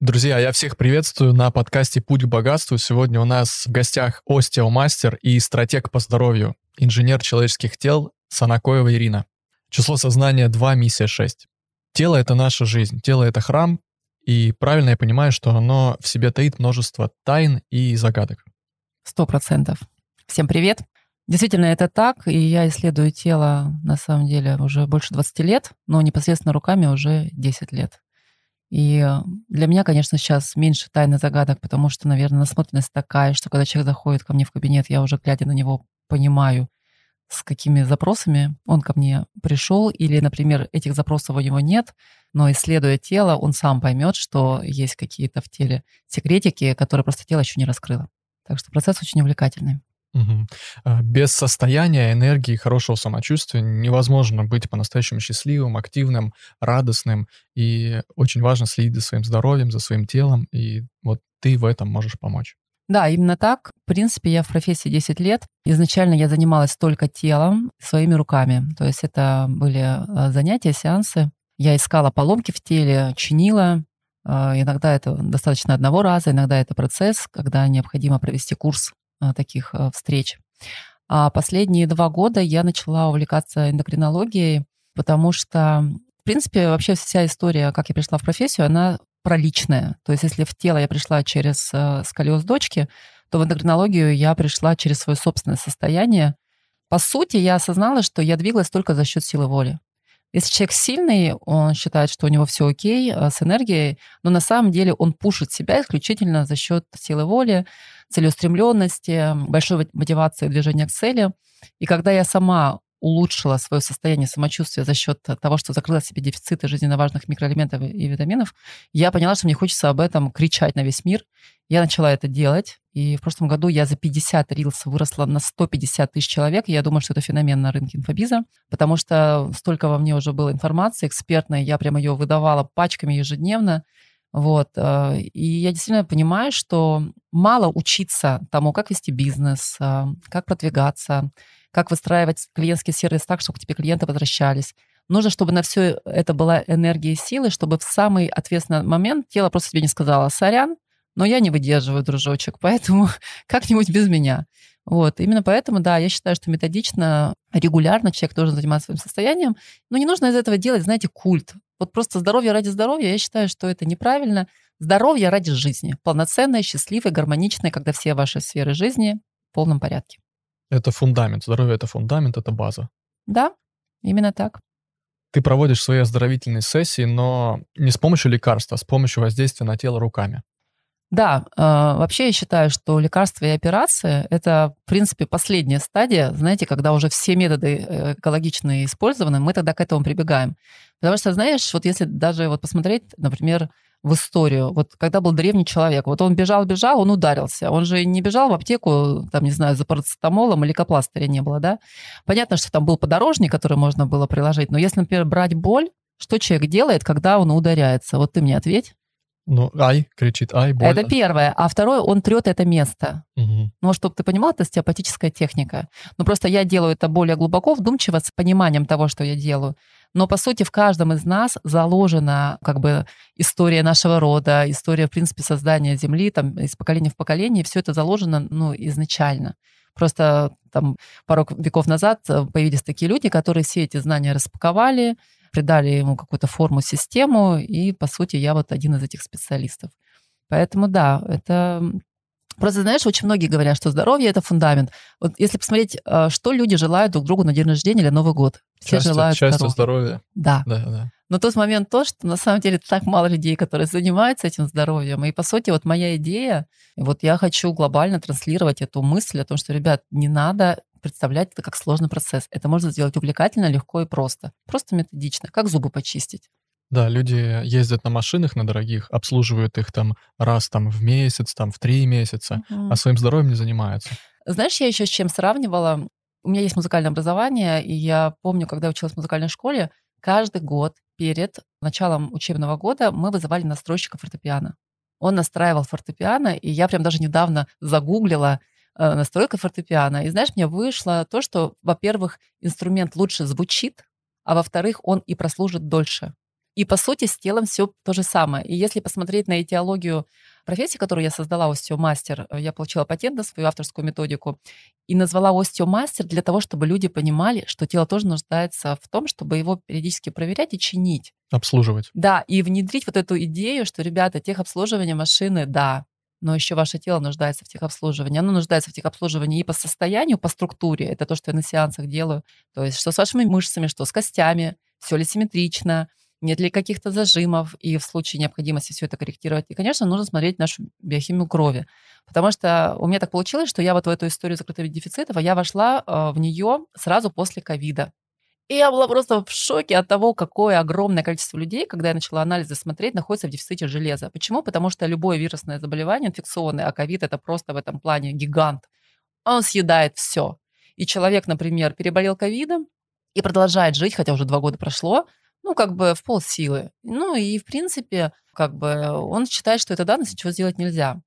Друзья, я всех приветствую на подкасте «Путь к богатству». Сегодня у нас в гостях остеомастер и стратег по здоровью, инженер человеческих тел Санакоева Ирина. Число сознания 2, миссия 6. Тело — это наша жизнь, тело — это храм, и правильно я понимаю, что оно в себе таит множество тайн и загадок. Сто процентов. Всем привет. Действительно, это так, и я исследую тело, на самом деле, уже больше 20 лет, но непосредственно руками уже 10 лет. И э, для меня, конечно, сейчас меньше тайны загадок, потому что, наверное, насмотренность такая, что когда человек заходит ко мне в кабинет, я уже, глядя на него, понимаю, с какими запросами он ко мне пришел, или, например, этих запросов у него нет, но исследуя тело, он сам поймет, что есть какие-то в теле секретики, которые просто тело еще не раскрыло. Так что процесс очень увлекательный. Угу. Без состояния, энергии, хорошего самочувствия невозможно быть по-настоящему счастливым, активным, радостным. И очень важно следить за своим здоровьем, за своим телом. И вот ты в этом можешь помочь. Да, именно так. В принципе, я в профессии 10 лет. Изначально я занималась только телом, своими руками. То есть это были а, занятия, сеансы. Я искала поломки в теле, чинила. А, иногда это достаточно одного раза, иногда это процесс, когда необходимо провести курс таких а, встреч. А последние два года я начала увлекаться эндокринологией, потому что, в принципе, вообще вся история, как я пришла в профессию, она про личное. То есть если в тело я пришла через а, сколиоз дочки, то в эндокринологию я пришла через свое собственное состояние. По сути, я осознала, что я двигалась только за счет силы воли. Если человек сильный, он считает, что у него все окей с энергией, но на самом деле он пушит себя исключительно за счет силы воли, целеустремленности, большой мотивации движения к цели. И когда я сама улучшила свое состояние самочувствия за счет того, что закрыла себе дефициты жизненно важных микроэлементов и витаминов, я поняла, что мне хочется об этом кричать на весь мир. Я начала это делать, и в прошлом году я за 50 рилс выросла на 150 тысяч человек. Я думаю, что это феномен на рынке инфобиза, потому что столько во мне уже было информации экспертной, я прямо ее выдавала пачками ежедневно. Вот. Э, и я действительно понимаю, что мало учиться тому, как вести бизнес, э, как продвигаться, как выстраивать клиентский сервис так, чтобы тебе клиенты возвращались. Нужно, чтобы на все это была энергия и силы, чтобы в самый ответственный момент тело просто тебе не сказала «сорян», но я не выдерживаю, дружочек, поэтому как-нибудь без меня. Вот, именно поэтому, да, я считаю, что методично, регулярно человек должен заниматься своим состоянием, но не нужно из этого делать, знаете, культ. Вот просто здоровье ради здоровья, я считаю, что это неправильно. Здоровье ради жизни. Полноценное, счастливое, гармоничное, когда все ваши сферы жизни в полном порядке. Это фундамент. Здоровье — это фундамент, это база. Да, именно так. Ты проводишь свои оздоровительные сессии, но не с помощью лекарства, а с помощью воздействия на тело руками. Да, э, вообще я считаю, что лекарства и операции – это, в принципе, последняя стадия, знаете, когда уже все методы э, экологичные использованы, мы тогда к этому прибегаем. Потому что, знаешь, вот если даже вот посмотреть, например, в историю. Вот когда был древний человек, вот он бежал-бежал, он ударился. Он же не бежал в аптеку, там, не знаю, за парацетамолом или лейкопластыря не было, да? Понятно, что там был подорожник, который можно было приложить, но если, например, брать боль, что человек делает, когда он ударяется? Вот ты мне ответь. Ну, ай, кричит, ай, больно. Это первое. А второе, он трет это место. Угу. Ну, чтобы ты понимал, это остеопатическая техника. Ну, просто я делаю это более глубоко, вдумчиво, с пониманием того, что я делаю. Но, по сути, в каждом из нас заложена как бы история нашего рода, история, в принципе, создания Земли, там, из поколения в поколение. Все это заложено, ну, изначально. Просто там пару веков назад э, появились такие люди, которые все эти знания распаковали, придали ему какую-то форму, систему, и, по сути, я вот один из этих специалистов. Поэтому, да, это Просто, знаешь, очень многие говорят, что здоровье – это фундамент. Вот если посмотреть, э, что люди желают друг другу на день рождения или Новый год. Все счастье, желают счастья, здоровья. здоровья. Да. да, да. Но тот момент то, что на самом деле так мало людей, которые занимаются этим здоровьем. И, по сути, вот моя идея, вот я хочу глобально транслировать эту мысль о том, что, ребят, не надо представлять это как сложный процесс. Это можно сделать увлекательно, легко и просто. Просто методично. Как зубы почистить. Да, люди ездят на машинах на дорогих, обслуживают их там раз там в месяц, там в три месяца, угу. а своим здоровьем не занимаются. Знаешь, я еще с чем сравнивала? У меня есть музыкальное образование, и я помню, когда я училась в музыкальной школе, каждый год перед началом учебного года мы вызывали настройщика фортепиано. Он настраивал фортепиано, и я прям даже недавно загуглила Э, настройка фортепиано. И знаешь, мне вышло то, что, во-первых, инструмент лучше звучит, а во-вторых, он и прослужит дольше. И по сути с телом все то же самое. И если посмотреть на этиологию профессии, которую я создала, остеомастер, э, я получила патент на свою авторскую методику и назвала остеомастер для того, чтобы люди понимали, что тело тоже нуждается в том, чтобы его периодически проверять и чинить. Обслуживать. Да, и внедрить вот эту идею, что, ребята, техобслуживание машины, да, но еще ваше тело нуждается в техобслуживании. Оно нуждается в техобслуживании и по состоянию, по структуре. Это то, что я на сеансах делаю. То есть что с вашими мышцами, что с костями, все ли симметрично, нет ли каких-то зажимов, и в случае необходимости все это корректировать. И, конечно, нужно смотреть нашу биохимию крови, потому что у меня так получилось, что я вот в эту историю закрытых дефицитов, а я вошла э, в нее сразу после ковида. И я была просто в шоке от того, какое огромное количество людей, когда я начала анализы смотреть, находится в дефиците железа. Почему? Потому что любое вирусное заболевание инфекционное, а ковид это просто в этом плане гигант, он съедает все. И человек, например, переболел ковидом и продолжает жить, хотя уже два года прошло, ну, как бы в полсилы. Ну, и, в принципе, как бы он считает, что это данность, ничего сделать нельзя.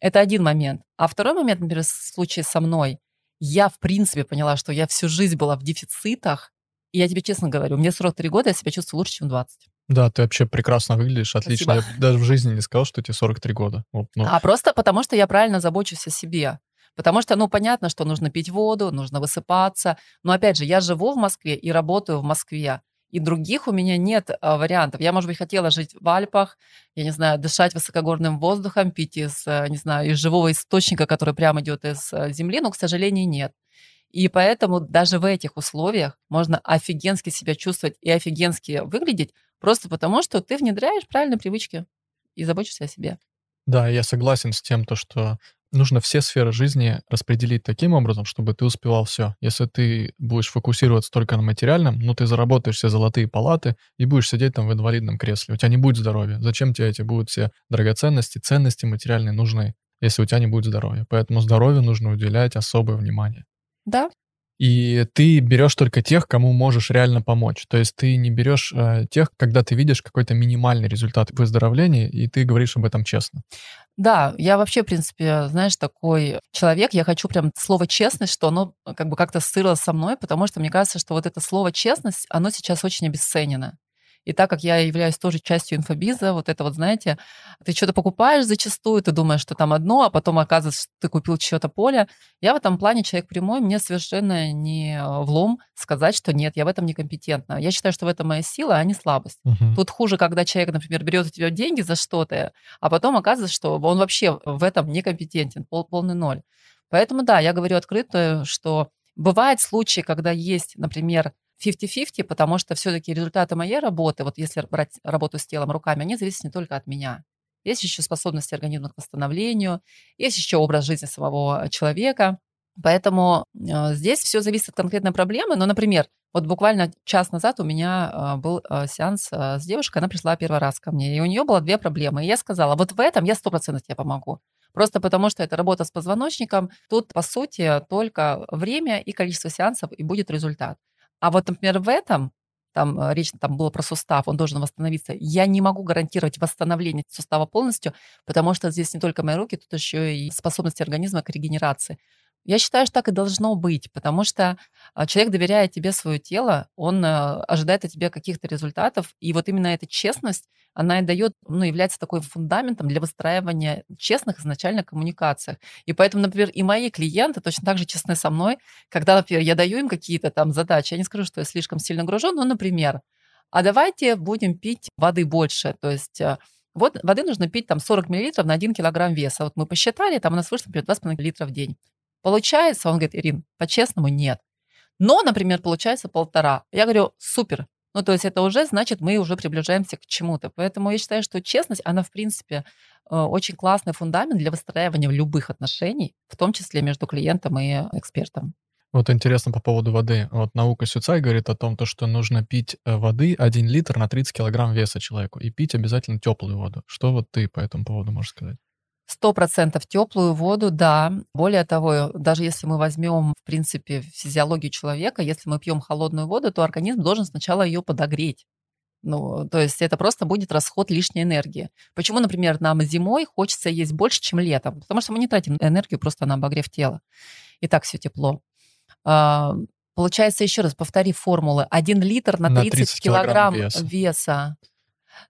Это один момент. А второй момент, например, в случае со мной, я, в принципе, поняла, что я всю жизнь была в дефицитах, и я тебе честно говорю, мне 43 года, я себя чувствую лучше, чем 20. Да, ты вообще прекрасно выглядишь, отлично. Спасибо. Я даже в жизни не сказал, что тебе 43 года. Вот, ну. А просто потому, что я правильно забочусь о себе. Потому что, ну, понятно, что нужно пить воду, нужно высыпаться. Но, опять же, я живу в Москве и работаю в Москве и других у меня нет а, вариантов. Я, может быть, хотела жить в Альпах, я не знаю, дышать высокогорным воздухом, пить из, э, не знаю, из живого источника, который прямо идет из э, земли, но, к сожалению, нет. И поэтому даже в этих условиях можно офигенски себя чувствовать и офигенски выглядеть, просто потому что ты внедряешь правильные привычки и заботишься о себе. Да, я согласен с тем, то, что нужно все сферы жизни распределить таким образом, чтобы ты успевал все. Если ты будешь фокусироваться только на материальном, ну, ты заработаешь все золотые палаты и будешь сидеть там в инвалидном кресле. У тебя не будет здоровья. Зачем тебе эти будут все драгоценности, ценности материальные нужны, если у тебя не будет здоровья? Поэтому здоровью нужно уделять особое внимание. Да, и ты берешь только тех, кому можешь реально помочь. То есть ты не берешь э, тех, когда ты видишь какой-то минимальный результат выздоровления, и ты говоришь об этом честно. Да, я вообще, в принципе, знаешь, такой человек, я хочу прям слово честность, что оно как бы как-то сырилось со мной, потому что мне кажется, что вот это слово честность, оно сейчас очень обесценено. И так как я являюсь тоже частью инфобиза, вот это вот, знаете, ты что-то покупаешь зачастую, ты думаешь, что там одно, а потом оказывается, что ты купил чье-то поле. Я в этом плане человек прямой, мне совершенно не влом сказать, что нет, я в этом некомпетентна. Я считаю, что в этом моя сила, а не слабость. Мгм. Тут хуже, когда человек, например, берет у тебя деньги за что-то, а потом оказывается, что он вообще в этом некомпетентен, пол- полный ноль. Поэтому да, я говорю открыто, что бывают случаи, когда есть, например, 50-50, потому что все-таки результаты моей работы, вот если брать работу с телом, руками, они зависят не только от меня. Есть еще способности организма к восстановлению, есть еще образ жизни самого человека. Поэтому э, здесь все зависит от конкретной проблемы. Но, например, вот буквально час назад у меня э, был э, сеанс с девушкой, она пришла первый раз ко мне, и у нее было две проблемы. И я сказала, вот в этом я 100% тебе помогу. Просто потому, что это работа с позвоночником. Тут, по сути, только время и количество сеансов, и будет результат. А вот, например, в этом, там э, речь там было про сустав, он должен восстановиться. Я не могу гарантировать восстановление сустава полностью, потому что здесь не только мои руки, тут еще и способность организма к регенерации. Я считаю, что так и должно быть, потому что а, человек доверяет тебе свое тело, он э, ожидает от тебя каких-то результатов, и вот именно эта честность, она и дает, ну, является такой фундаментом для выстраивания честных изначально коммуникациях. И поэтому, например, и мои клиенты точно так же честны со мной, когда, например, я даю им какие-то там задачи, я не скажу, что я слишком сильно гружен, но, например, а давайте будем пить воды больше, то есть э, вот воды нужно пить там 40 мл на 1 килограмм веса. Вот мы посчитали, там у нас вышло, например, 2,5 литра в день. Получается, он говорит, Ирин, по-честному нет. Но, например, получается полтора. Я говорю, супер. Ну, то есть это уже значит, мы уже приближаемся к чему-то. Поэтому я считаю, что честность, она, в принципе, э, очень классный фундамент для выстраивания любых отношений, в том числе между клиентом и экспертом. Вот интересно по поводу воды. Вот наука Сюцай говорит о том, то, что нужно пить э, воды 1 литр на 30 килограмм веса человеку. И пить обязательно теплую воду. Что вот ты по этому поводу можешь сказать? Сто процентов теплую воду, да. Более того, даже если мы возьмем, в принципе, физиологию человека, если мы пьем холодную воду, то организм должен сначала ее подогреть. Ну, то есть это просто будет расход лишней энергии. Почему, например, нам зимой хочется есть больше, чем летом? Потому что мы не тратим энергию просто на обогрев тела. И так все тепло. А, получается, еще раз повтори формулы. Один литр на На 30, 30 килограмм килограмм веса. веса.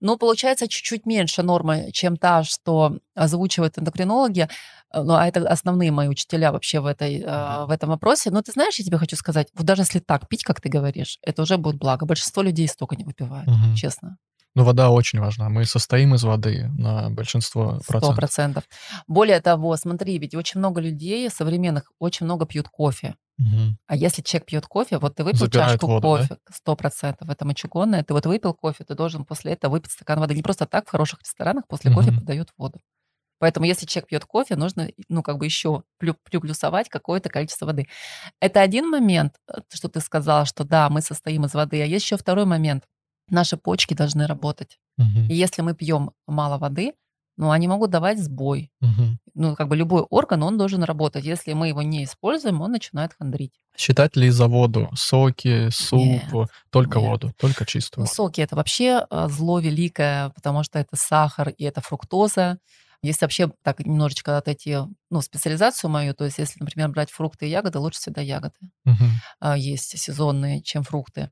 Ну, получается, чуть-чуть меньше нормы, чем та, что озвучивают эндокринологи. Э, ну, а это основные мои учителя вообще в, этой, uh-huh. в этом вопросе. Но ты знаешь, я тебе хочу сказать, вот даже если так пить, как ты говоришь, это уже будет благо. Большинство людей столько не выпивают, uh-huh. честно. Ну, вода очень важна. Мы состоим из воды на большинство процентов. Сто процентов. Более того, смотри, ведь очень много людей современных очень много пьют кофе. Угу. А если человек пьет кофе, вот ты выпил Забирает чашку воду, кофе, сто процентов, это мочегонное, ты вот выпил кофе, ты должен после этого выпить стакан воды. Не просто так в хороших ресторанах после угу. кофе подают воду. Поэтому если человек пьет кофе, нужно, ну, как бы еще приплюсовать какое-то количество воды. Это один момент, э, что ты сказала, что да, мы состоим из воды. А есть еще второй момент наши почки должны работать. Угу. И если мы пьем мало воды, ну, они могут давать сбой. Угу. Ну, как бы любой орган, он должен работать. Если мы его не используем, он начинает хандрить. Считать ли за воду соки, суп, нет, только нет. воду, только чистую? Ну, соки это вообще э, зло великое, потому что это сахар и это фруктоза. Если вообще так немножечко отойти, ну, специализацию мою, то есть если, например, брать фрукты и ягоды, лучше всегда ягоды. Угу. Есть сезонные, чем фрукты.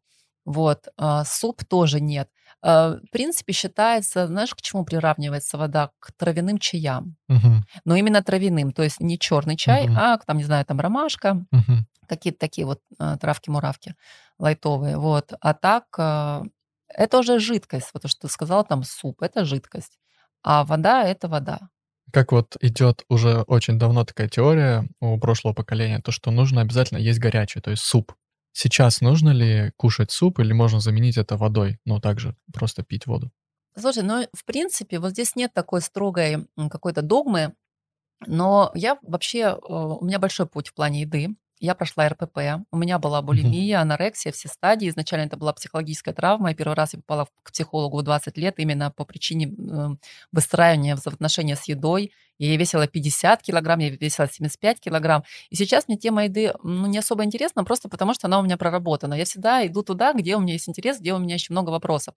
Вот, а, суп тоже нет. А, в принципе, считается, знаешь, к чему приравнивается вода? К травяным чаям. Угу. Но именно травяным, то есть не черный чай, угу. а там, не знаю, там ромашка, угу. какие-то такие вот а, травки-муравки лайтовые. Вот. А так, это уже жидкость. Вот то, что ты сказала, там суп, это жидкость. А вода — это вода. Как вот идет уже очень давно такая теория у прошлого поколения, то, что нужно обязательно есть горячий, то есть суп. Сейчас нужно ли кушать суп или можно заменить это водой, но также просто пить воду? Слушай, ну, в принципе, вот здесь нет такой строгой какой-то догмы, но я вообще, э, у меня большой путь в плане еды. Я прошла РПП, у меня была булимия, анорексия, все стадии. Изначально это была психологическая травма. Я первый раз я попала к психологу в 20 лет именно по причине выстраивания взаимоотношения с едой. Я весила 50 килограмм, я весила 75 килограмм. И сейчас мне тема еды ну, не особо интересна, просто потому что она у меня проработана. Я всегда иду туда, где у меня есть интерес, где у меня еще много вопросов.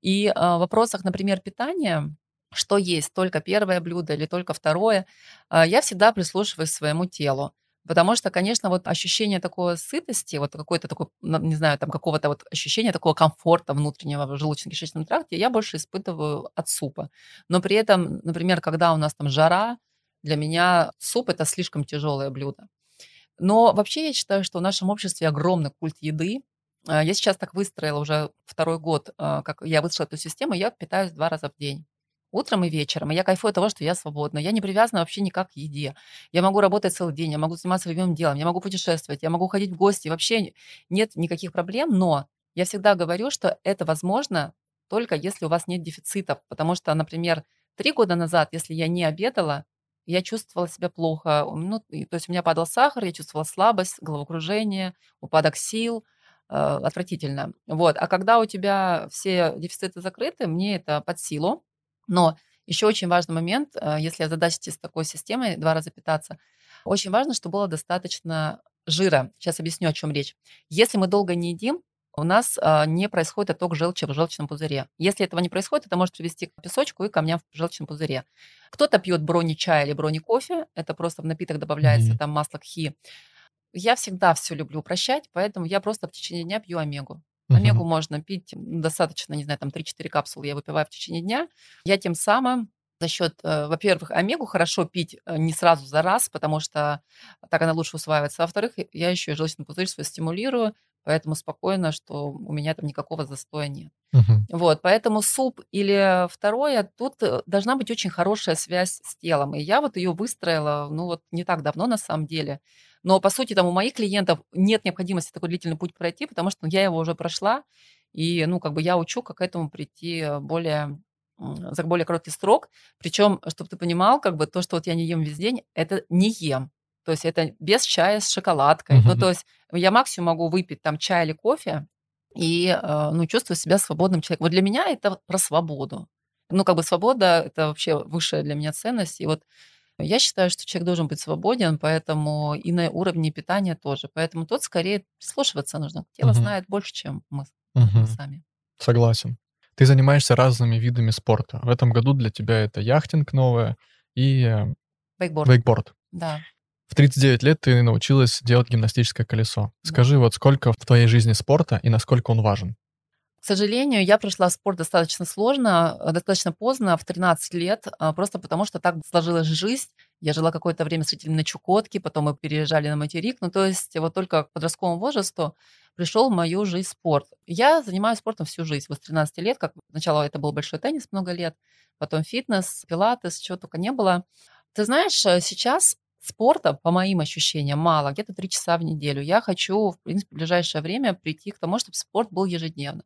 И э, в вопросах, например, питания, что есть, только первое блюдо или только второе, э, я всегда прислушиваюсь к своему телу. Потому что, конечно, вот ощущение такой сытости, вот какой-то такой, не знаю, там какого-то вот ощущения такого комфорта внутреннего в желудочно-кишечном тракте я больше испытываю от супа. Но при этом, например, когда у нас там жара, для меня суп это слишком тяжелое блюдо. Но вообще я считаю, что в нашем обществе огромный культ еды. А, я сейчас так выстроила уже второй год, а, как я вышла эту систему, я питаюсь два раза в день утром и вечером. И я кайфую от того, что я свободна. Я не привязана вообще никак к еде. Я могу работать целый день, я могу заниматься любимым делом, я могу путешествовать, я могу ходить в гости. Вообще нет никаких проблем, но я всегда говорю, что это возможно только если у вас нет дефицитов. Потому что, например, три года назад, если я не обедала, я чувствовала себя плохо. Ну, то есть у меня падал сахар, я чувствовала слабость, головокружение, упадок сил, э, отвратительно. Вот. А когда у тебя все дефициты закрыты, мне это под силу. Но еще очень важный момент, э, если озадачитесь с такой системой два раза питаться, очень важно, чтобы было достаточно жира. Сейчас объясню, о чем речь. Если мы долго не едим, у нас а, не происходит отток желчи в желчном пузыре. Если этого не происходит, это может привести к песочку и камням в желчном пузыре. Кто-то пьет брони чая или брони кофе, это просто в напиток добавляется mm-hmm. там масло кхи. Я всегда все люблю упрощать, поэтому я просто в течение дня пью омегу. Омегу можно пить достаточно, не знаю, там 3-4 капсулы я выпиваю в течение дня. Я тем самым за счет, э, во-первых, омегу хорошо пить э, не сразу за раз, потому что так она лучше усваивается. Во-вторых, я еще и желчный пузырь свой стимулирую, поэтому спокойно, что у меня там никакого застоя нет. Угу. Вот, поэтому суп или второе, тут э, должна быть очень хорошая связь с телом. И я вот ее выстроила, ну вот не так давно на самом деле. Но, по сути, там у моих клиентов нет необходимости такой длительный путь пройти, потому что я его уже прошла, и, ну, как бы я учу, как к этому прийти более за более короткий срок. Причем, чтобы ты понимал, как бы то, что вот я не ем весь день, это не ем. То есть это без чая с шоколадкой. Uh-huh. Ну, то есть я максимум могу выпить там чай или кофе и, э, ну, чувствовать себя свободным человеком. Вот для меня это про свободу. Ну, как бы свобода – это вообще высшая для меня ценность. И вот я считаю, что человек должен быть свободен, поэтому и на уровне питания тоже. Поэтому тут скорее слушаться нужно. Тело угу. знает больше, чем мы угу. сами. Согласен. Ты занимаешься разными видами спорта. В этом году для тебя это яхтинг новое и э, вейкборд. вейкборд. Да. В 39 лет ты научилась делать гимнастическое колесо. Скажи, вот сколько в твоей жизни спорта и насколько он важен? сожалению, я пришла в спорт достаточно сложно, э, достаточно поздно, в 13 лет, а, просто потому что так сложилась жизнь. Я жила какое-то время с родителями на Чукотке, потом мы переезжали на материк. Ну, то есть вот только к подростковому возрасту пришел в мою жизнь спорт. Я занимаюсь спортом всю жизнь. Вот с 13 лет, как сначала это был большой теннис много лет, потом фитнес, пилатес, чего только не было. Ты знаешь, э, сейчас спорта, по моим ощущениям, мало, где-то три часа в неделю. Я хочу, в принципе, в ближайшее время прийти к тому, чтобы спорт был ежедневно.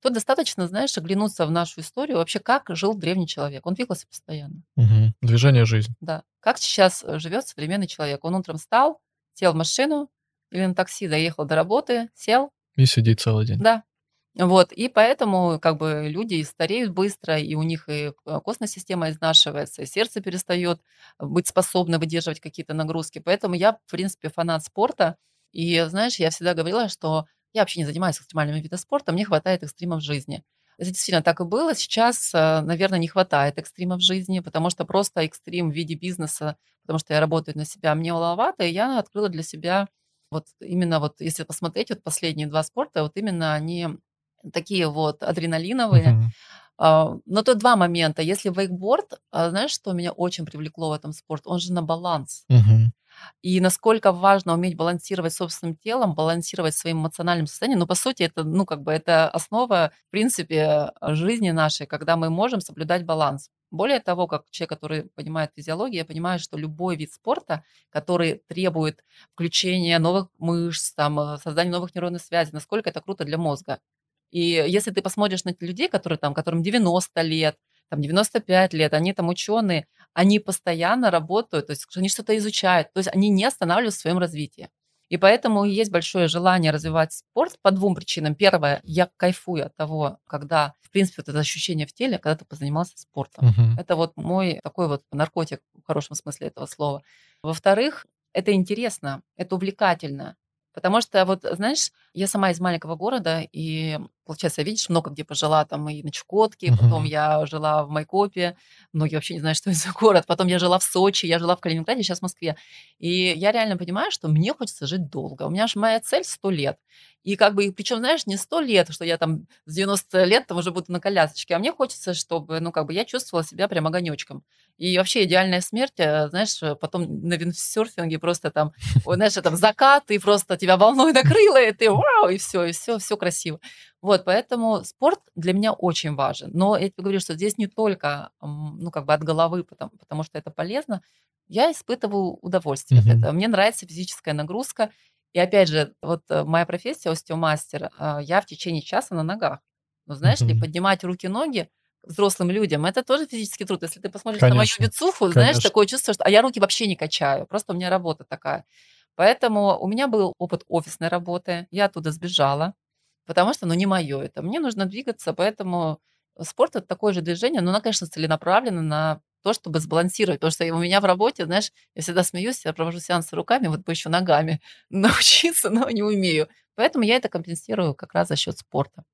Тут достаточно, знаешь, оглянуться в нашу историю, вообще как жил древний человек. Он двигался постоянно. Угу. Движение жизни. Да. Как сейчас э, живет современный человек? Он утром встал, сел в машину или на такси, доехал до работы, сел. И сидит целый день. Да. Вот, и поэтому как бы люди стареют быстро, и у них и э, костная система изнашивается, и сердце перестает быть способно выдерживать какие-то нагрузки. Поэтому я, в принципе, фанат спорта. И, знаешь, я всегда говорила, что я вообще не занимаюсь экстремальными видами спорта, мне хватает экстрима в жизни. Это действительно так и было. Сейчас, э, наверное, не хватает экстрима в жизни, потому что просто экстрим в виде бизнеса, потому что я работаю на себя, мне маловато, и я открыла для себя вот именно вот, если посмотреть, вот последние два спорта, вот именно они такие вот адреналиновые. А, но тут два момента. Если вейкборд, а, знаешь, что меня очень привлекло в этом спорте? Он же на баланс. И насколько важно уметь балансировать собственным телом, балансировать своим эмоциональным состоянием. Ну, по сути, это, ну, как бы это основа, в принципе, жизни нашей, когда мы можем соблюдать баланс. Более того, как человек, который понимает физиологию, я понимаю, что любой вид спорта, который требует включения новых мышц, там, э, создания новых нейронных связей, насколько это круто для мозга. И если ты посмотришь на людей, которые там, которым 90 лет, там 95 лет, они там ученые, они постоянно работают, то есть они что-то изучают, то есть они не останавливаются в своем развитии. И поэтому есть большое желание развивать спорт по двум причинам. Первое, я кайфую от того, когда, в принципе, вот это ощущение в теле, когда ты позанимался спортом. Мгм. Это вот мой такой вот наркотик в хорошем смысле этого слова. Во-вторых, это интересно, это увлекательно. Потому что вот, знаешь, я сама из маленького города, и, получается, видишь, много где пожила, там и на Чукотке, потом Мгм. я жила в Майкопе, многие вообще не знают, что это за город, потом я жила в Сочи, я жила в Калининграде, сейчас в Москве. И я реально понимаю, что мне хочется жить долго. У меня же моя цель 100 лет. И как бы, причем, знаешь, не 100 лет, что я там с 90 лет там уже буду на колясочке, а мне хочется, чтобы, ну, как бы я чувствовала себя прям огонечком. И вообще идеальная смерть, э, знаешь, потом на виндсерфинге просто там, знаешь, там закат, и просто тебя волной накрыло, и ты вау, и все, и все, все красиво. Вот, поэтому спорт для меня очень важен. Но я тебе говорю, что здесь не только, ну, как бы от головы, потому, потому что это полезно. Я испытываю удовольствие от Мгм. этого. Мне нравится физическая нагрузка. И опять же, вот э, моя профессия остеомастер, а, я в течение часа на ногах. Ну, знаешь ли, Мгм. поднимать руки-ноги взрослым людям, это тоже физический труд. Если ты посмотришь на мою Конечно, бицуху, знаешь, конечно. такое чувство, что... А я руки вообще не качаю, просто у меня работа такая. Поэтому у меня был опыт офисной работы, я оттуда сбежала, потому что, ну, не мое это. Мне нужно двигаться, поэтому спорт– это такое же движение, но оно, конечно, целенаправлено на то, чтобы сбалансировать. Потому что у меня в работе, знаешь, я всегда смеюсь, я провожу сеансы руками, вот бы еще ногами научиться, но не умею. Поэтому я это компенсирую как раз за счет спорта.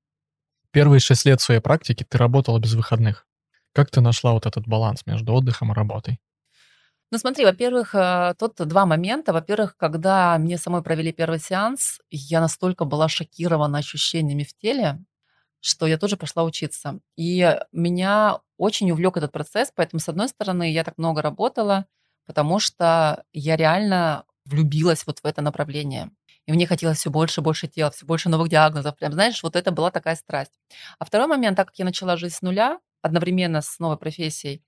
Первые шесть лет своей практики ты работала без выходных. Как ты нашла вот этот баланс между отдыхом и работой? Ну, смотри, во-первых, э, тут два момента. Во-первых, когда мне самой провели первый сеанс, я настолько была шокирована ощущениями в теле, что я тоже пошла учиться. И меня очень увлек этот процесс, поэтому, с одной стороны, я так много работала, потому что я реально влюбилась вот в это направление. И мне хотелось все больше и больше тела, все больше новых диагнозов. Прям, знаешь, вот это была такая страсть. А второй момент, так как я начала жить с нуля, одновременно с новой профессией,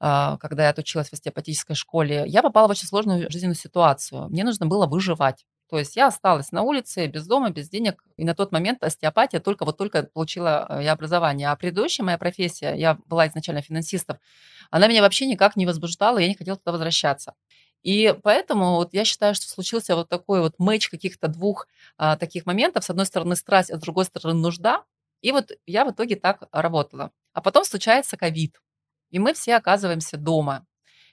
когда я отучилась в остеопатической школе, я попала в очень сложную жизненную ситуацию. Мне нужно было выживать. То есть я осталась на улице, без дома, без денег. И на тот момент остеопатия только вот только получила э, я образование. А предыдущая моя профессия, я была изначально финансистом, она меня вообще никак не возбуждала, я не хотела туда возвращаться. И поэтому вот я считаю, что случился вот такой вот мэч каких-то двух а, таких моментов. С одной стороны страсть, а с другой стороны нужда. И вот я в итоге так работала. А потом случается ковид. И мы все оказываемся дома.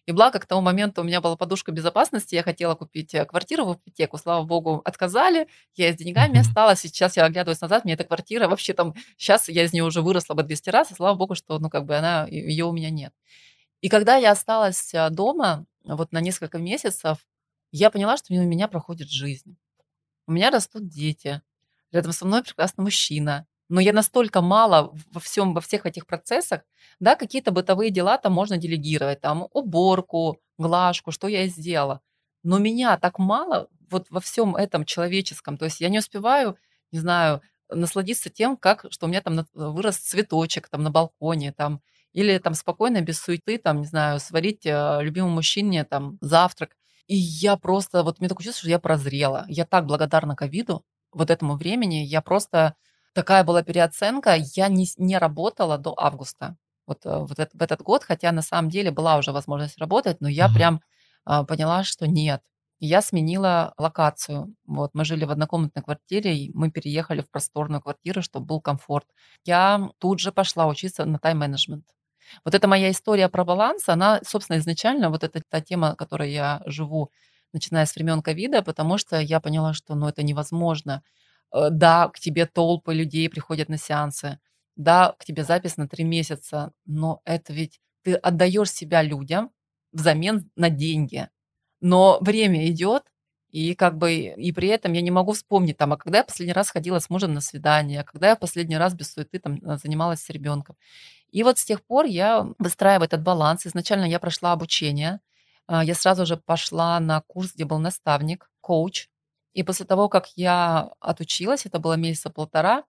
И благо, к тому моменту у меня была подушка безопасности, я хотела купить э, квартиру в ипотеку, слава богу, отказали, я с деньгами осталась, сейчас я оглядываюсь назад, мне эта квартира вообще там, сейчас я из нее уже выросла бы 200 раз, и слава богу, что, ну, как бы она, ее у меня нет. И когда я осталась э, дома, вот на несколько месяцев, я поняла, что мимо меня проходит жизнь. У меня растут дети, рядом со мной прекрасный мужчина, но я настолько мало во всем, во всех этих процессах, да, какие-то бытовые дела там можно делегировать, там уборку, глажку, что я сделала. Но меня так мало вот во всем этом человеческом. То есть я не успеваю, не знаю, насладиться тем, как, что у меня там вырос цветочек там на балконе, там, или там спокойно, без суеты, там, не знаю, сварить э, любимому мужчине там завтрак. И я просто, вот мне такое чувство, что я прозрела. Я так благодарна ковиду, вот этому времени. Я просто, такая была переоценка, я не, не работала до августа. Вот, э, вот это, в этот год, хотя на самом деле была уже возможность работать, но я угу. прям а, поняла, что нет. Я сменила локацию. Вот, мы жили в однокомнатной квартире, и мы переехали в просторную квартиру, чтобы был комфорт. Я тут же пошла учиться на тайм-менеджмент. Вот эта моя история про баланс, она, собственно, изначально, вот эта та тема, которой я живу, начиная с времен ковида, потому что я поняла, что ну, это невозможно. Э, да, к тебе толпы людей приходят на сеансы, да, к тебе запись на три месяца, но это ведь ты отдаешь себя людям взамен на деньги. Но время идет, и как бы и при этом я не могу вспомнить там, а когда я последний раз ходила с мужем на свидание, а когда я последний раз без суеты там э, занималась с ребенком. И вот с тех пор я выстраиваю этот баланс. Изначально я прошла обучение, а, я сразу же пошла на курс, где был наставник, коуч. И после того, как я отучилась, это было месяца полтора,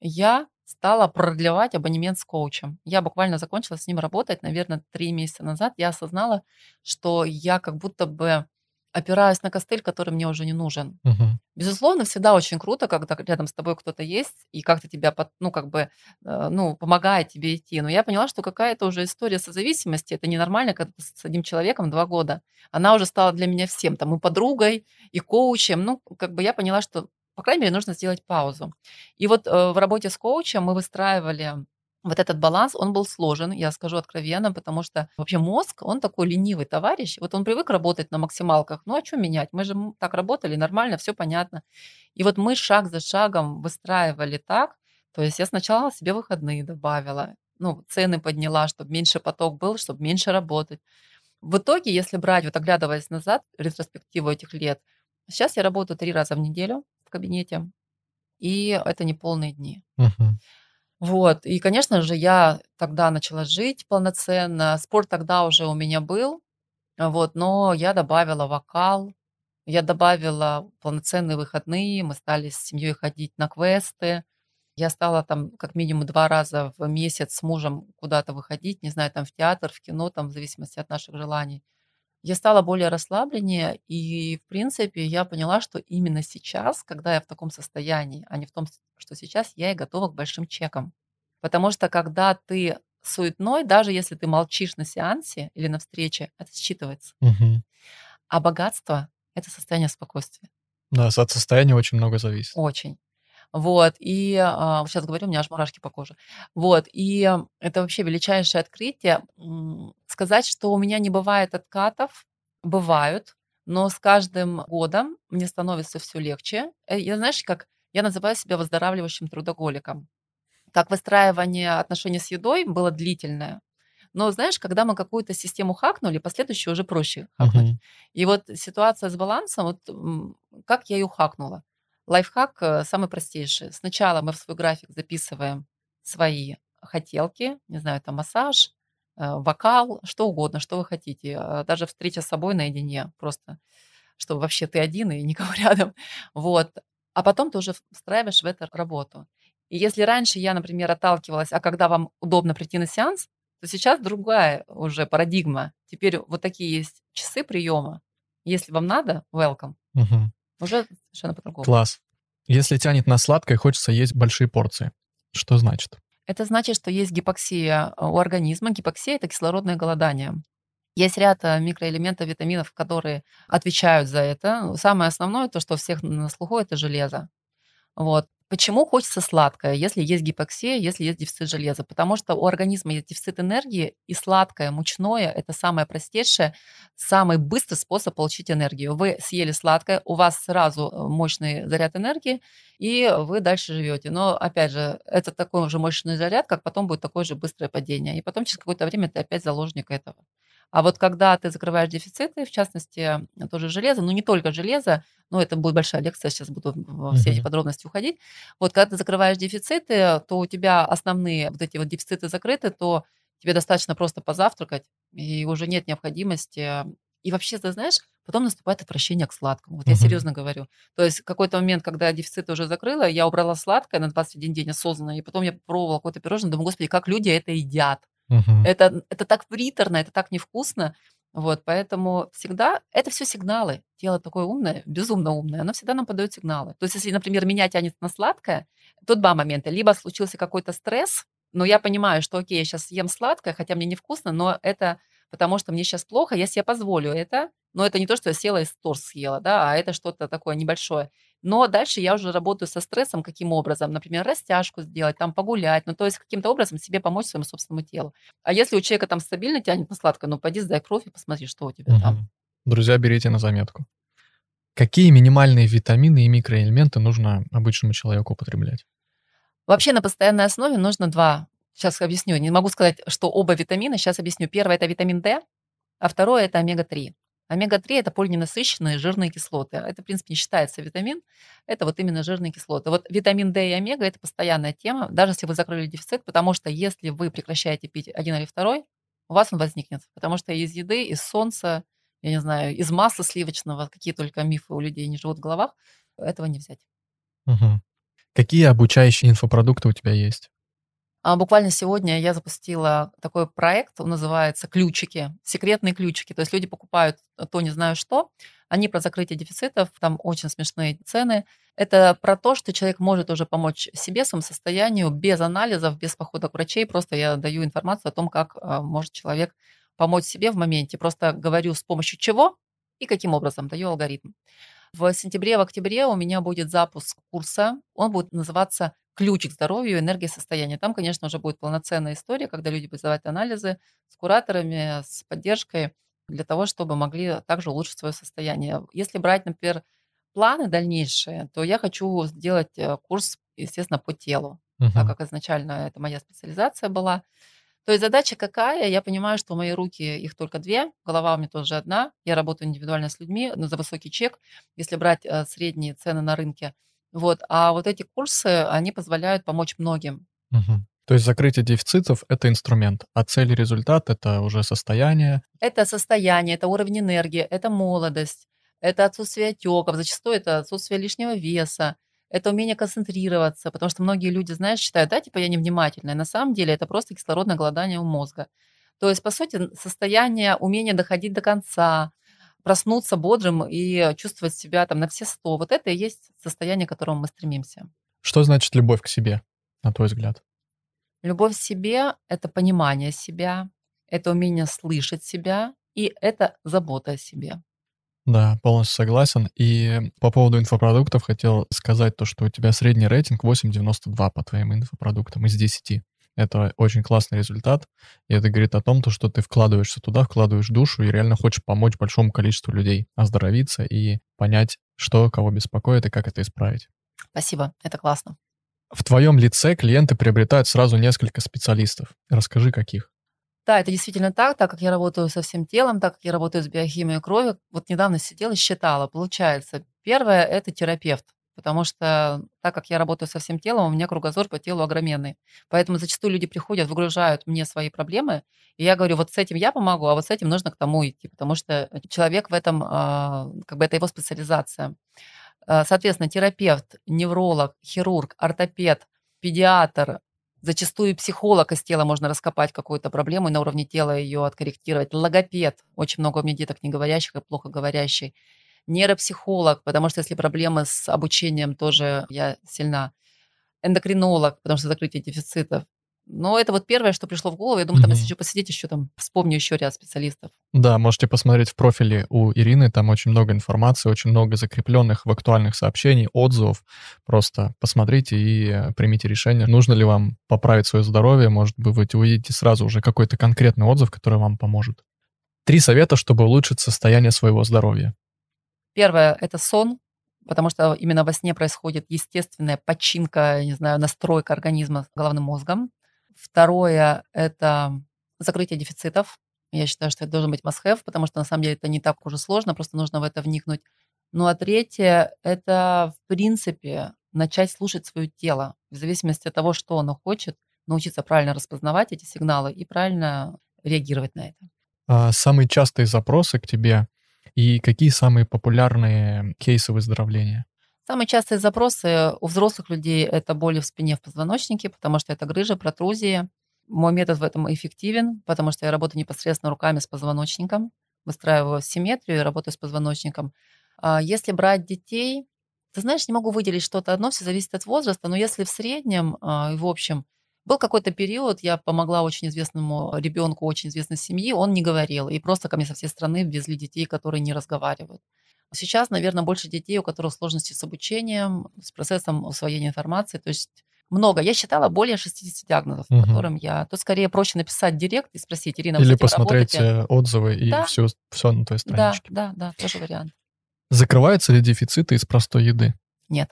я стала продлевать абонемент с коучем. Я буквально закончила с ним работать, наверное, три месяца назад. Я осознала, что я как будто бы опираюсь на костыль, который мне уже не нужен. Угу. Безусловно, всегда очень круто, когда рядом с тобой кто-то есть и как-то тебя, ну, как бы, э, ну, помогает тебе идти. Но я поняла, что какая-то уже история созависимости, это ненормально, когда ты с одним человеком два года. Она уже стала для меня всем, там, и подругой, и коучем. Ну, как бы я поняла, что, по крайней мере, нужно сделать паузу. И вот э, в работе с коучем мы выстраивали вот этот баланс, он был сложен, я скажу откровенно, потому что вообще мозг, он такой ленивый товарищ. Вот он привык работать на максималках. Ну а что менять? Мы же так работали, нормально, все понятно. И вот мы шаг за шагом выстраивали так. То есть я сначала себе выходные добавила, ну, цены подняла, чтобы меньше поток был, чтобы меньше работать. В итоге, если брать, вот оглядываясь назад, ретроспективу этих лет, сейчас я работаю три раза в неделю в кабинете, и это не полные дни. Uh-huh. Вот, и, конечно же, я тогда начала жить полноценно. Спорт тогда уже у меня был, вот, но я добавила вокал, я добавила полноценные выходные, мы стали с семьей ходить на квесты. Я стала там как минимум два раза в месяц с мужем куда-то выходить, не знаю, там в театр, в кино, там в зависимости от наших желаний. Я стала более расслабленнее, и, в принципе, я поняла, что именно сейчас, когда я в таком состоянии, а не в том, что сейчас, я и готова к большим чекам. Потому что когда ты суетной, даже если ты молчишь на сеансе или на встрече, это считывается. Угу. А богатство — это состояние спокойствия. Да, от состояния очень много зависит. Очень. Вот, и а, сейчас говорю, у меня аж мурашки по коже. Вот, и это вообще величайшее открытие. Сказать, что у меня не бывает откатов, бывают, но с каждым годом мне становится все легче. Э, я, знаешь, как я называю себя выздоравливающим трудоголиком. Как выстраивание отношений с едой было длительное. Но знаешь, когда мы какую-то систему хакнули, последующую уже проще хакнуть. Uh-huh. И вот ситуация с балансом, вот как я ее хакнула. Лайфхак э, самый простейший. Сначала мы в свой график записываем свои хотелки, не знаю, там массаж, э, вокал, что угодно, что вы хотите. Э, даже встреча с собой наедине, просто чтобы вообще ты один и никого рядом. Вот. А потом ты уже встраиваешь в эту работу. И если раньше я, например, отталкивалась, а когда вам удобно прийти на сеанс, то сейчас другая уже парадигма. Теперь вот такие есть часы приема. Если вам надо, welcome. Угу. Уже совершенно по-другому. Класс. Если тянет на сладкое, хочется есть большие порции. Что значит? Это значит, что есть гипоксия у организма. Гипоксия – это кислородное голодание. Есть ряд э, микроэлементов, витаминов, которые отвечают за это. Самое основное, то, что у всех на слуху, это железо. Вот. Почему хочется сладкое, если есть гипоксия, если есть дефицит железа? Потому что у организма есть дефицит энергии, и сладкое, мучное – это самое простейшее, самый быстрый способ получить энергию. Вы съели сладкое, у вас сразу э, мощный заряд энергии, и вы дальше живете. Но, опять же, это такой же мощный заряд, как потом будет такое же быстрое падение. И потом через какое-то время ты опять заложник этого. А вот когда ты закрываешь дефициты, в частности, тоже железо, ну не только железо, но это будет большая лекция, сейчас буду во все эти подробности уходить. Вот когда ты закрываешь дефициты, то у тебя основные вот эти вот дефициты закрыты, то тебе достаточно просто позавтракать, и уже нет необходимости. И вообще, ты знаешь, потом наступает отвращение к сладкому. Вот я серьезно говорю. То есть какой-то момент, когда дефицит уже закрыла, я убрала сладкое на 21 день осознанно, и потом я пробовала какое-то пирожное, думаю, господи, как люди это едят. Угу. Это, это так приторно, это так невкусно. Вот, поэтому всегда это все сигналы. Тело такое умное, безумно умное, оно всегда нам подает сигналы. То есть, если, например, меня тянет на сладкое, тут два момента. Либо случился какой-то стресс, но я понимаю, что окей, я сейчас съем сладкое, хотя мне невкусно, но это потому что мне сейчас плохо, я себе позволю это. Но это не то, что я села и торт съела, да, а это что-то такое небольшое. Но дальше я уже работаю со стрессом, каким образом, например, растяжку сделать, там погулять, ну то есть каким-то образом себе помочь своему собственному телу. А если у человека там стабильно тянет на сладкое, ну пойди сдай кровь и посмотри, что у тебя угу. там. Друзья, берите на заметку. Какие минимальные витамины и микроэлементы нужно обычному человеку употреблять? Вообще на постоянной основе нужно два. Сейчас объясню. Не могу сказать, что оба витамина. Сейчас объясню. Первое – это витамин D, а второе – это омега-3. Омега-3 – это полиненасыщенные жирные кислоты. Это, в принципе, не считается витамин, это вот именно жирные кислоты. Вот витамин D и омега – это постоянная тема, даже если вы закрыли дефицит, потому что если вы прекращаете пить один или второй, у вас он возникнет. Потому что из еды, из солнца, я не знаю, из масла сливочного, какие только мифы у людей не живут в головах, этого не взять. Угу. Какие обучающие инфопродукты у тебя есть? А буквально сегодня я запустила такой проект, он называется «Ключики», секретные ключики. То есть люди покупают то не знаю что, они про закрытие дефицитов, там очень смешные цены. Это про то, что человек может уже помочь себе, своему состоянию, без анализов, без похода к врачей. Просто я даю информацию о том, как а, может человек помочь себе в моменте. Просто говорю, с помощью чего и каким образом, даю алгоритм. В сентябре, в октябре у меня будет запуск курса. Он будет называться ключ к здоровью, энергия состояния. Там, конечно, уже будет полноценная история, когда люди будут сдавать анализы с кураторами, с поддержкой для того, чтобы могли также улучшить свое состояние. Если брать, например, планы дальнейшие, то я хочу сделать э, курс, естественно, по телу, uh-huh. так как изначально это моя специализация была. То есть задача какая? Я понимаю, что мои руки, их только две, голова у меня тоже одна. Я работаю индивидуально с людьми, но за высокий чек, если брать э, средние цены на рынке – вот. А вот эти курсы, они позволяют помочь многим. Угу. То есть закрытие дефицитов — это инструмент, а цель и результат — это уже состояние? Это состояние, это уровень энергии, это молодость, это отсутствие отеков, зачастую это отсутствие лишнего веса, это умение концентрироваться, потому что многие люди, знаешь, считают, да, типа я невнимательная. На самом деле это просто кислородное голодание у мозга. То есть, по сути, состояние умения доходить до конца, проснуться бодрым и чувствовать себя там на все сто. Вот это и есть состояние, к которому мы стремимся. Что значит любовь к себе, на твой взгляд? Любовь к себе — это понимание себя, это умение слышать себя, и это забота о себе. Да, полностью согласен. И по поводу инфопродуктов хотел сказать то, что у тебя средний рейтинг 8,92 по твоим инфопродуктам из 10. Это очень классный результат, и это говорит о том, то, что ты вкладываешься туда, вкладываешь душу и реально хочешь помочь большому количеству людей оздоровиться и понять, что кого беспокоит и как это исправить. Спасибо, это классно. В твоем лице клиенты приобретают сразу несколько специалистов. Расскажи, каких. Да, это действительно так, так как я работаю со всем телом, так как я работаю с биохимией крови. Вот недавно сидела и считала. Получается, первое – это терапевт потому что так как я работаю со всем телом, у меня кругозор по телу огроменный. Поэтому зачастую люди приходят, выгружают мне свои проблемы, и я говорю, вот с этим я помогу, а вот с этим нужно к тому идти, потому что человек в этом, а, как бы это его специализация. А, соответственно, терапевт, невролог, хирург, ортопед, педиатр, Зачастую психолог из тела можно раскопать какую-то проблему и на уровне тела ее откорректировать. Логопед. Очень много у меня деток не говорящих и плохо говорящий нейропсихолог, потому что если проблемы с обучением, тоже я сильна. Эндокринолог, потому что закрытие дефицитов. Но это вот первое, что пришло в голову. Я думаю, там, если еще посидеть, еще там вспомню еще ряд специалистов. Да, можете посмотреть в профиле у Ирины. Там очень много информации, очень много закрепленных в актуальных сообщений, отзывов. Просто посмотрите и э, примите решение, нужно ли вам поправить свое здоровье. Может быть, вы увидите сразу уже какой-то конкретный отзыв, который вам поможет. Три совета, чтобы улучшить состояние своего здоровья. Первое – это сон, потому что именно во сне происходит естественная починка, не знаю, настройка организма головным мозгом. Второе – это закрытие дефицитов. Я считаю, что это должен быть must-have, потому что на самом деле это не так уже сложно, просто нужно в это вникнуть. Ну а третье – это, в принципе, начать слушать свое тело, в зависимости от того, что оно хочет, научиться правильно распознавать эти сигналы и правильно реагировать на это. А самые частые запросы к тебе и какие самые популярные кейсы выздоровления? Самые частые запросы у взрослых людей– это боли в спине, в позвоночнике, потому что это грыжа, протрузии. Мой метод в этом эффективен, потому что я работаю непосредственно руками с позвоночником, выстраиваю симметрию и работаю с позвоночником. А если брать детей, ты знаешь, не могу выделить что-то одно, все зависит от возраста, но если в среднем а, и в общем, был какой-то период, я помогла очень известному ребенку очень известной семьи, он не говорил, и просто ко мне со всей страны везли детей, которые не разговаривают. Сейчас, наверное, больше детей, у которых сложности с обучением, с процессом усвоения информации, то есть много. Я считала более 60 диагнозов, угу. которым я... Тут скорее проще написать директ и спросить, Ирина, Или посмотреть работаете? отзывы и да? все, все на той страничке. Да, да, да, тоже вариант. Закрываются ли дефициты из простой еды? Нет.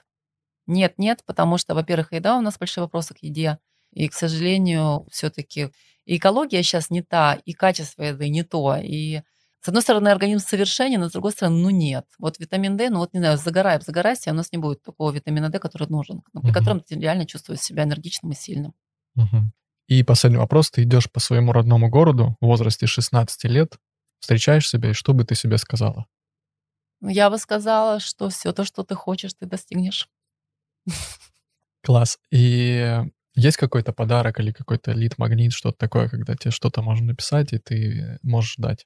Нет, нет, потому что, во-первых, еда у нас большие вопросы к еде. И, к сожалению, все-таки экология сейчас не та, и качество еды не то. И с одной стороны, организм совершенен, а с другой стороны, ну нет. Вот витамин D, ну вот не знаю, загораем, загорайся, у нас не будет такого витамина D, который нужен, при угу. котором ты реально чувствуешь себя энергичным и сильным. Угу. И последний вопрос. Ты идешь по своему родному городу в возрасте 16 лет, встречаешь себя, и что бы ты себе сказала? Я бы сказала, что все то, что ты хочешь, ты достигнешь. Класс. И есть какой-то подарок или какой-то лид-магнит, что-то такое, когда тебе что-то можно написать, и ты можешь дать?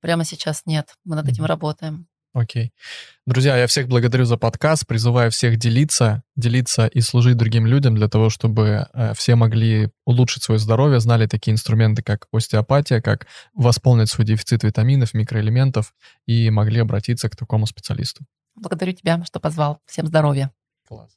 Прямо сейчас нет. Мы над этим работаем. Окей. Друзья, я всех благодарю за подкаст, призываю всех делиться, делиться и служить другим людям для того, чтобы э, все могли улучшить свое здоровье, знали такие инструменты, как остеопатия, как восполнить свой дефицит витаминов, микроэлементов и могли обратиться к такому специалисту. Благодарю тебя, что позвал. Всем здоровья. Класс.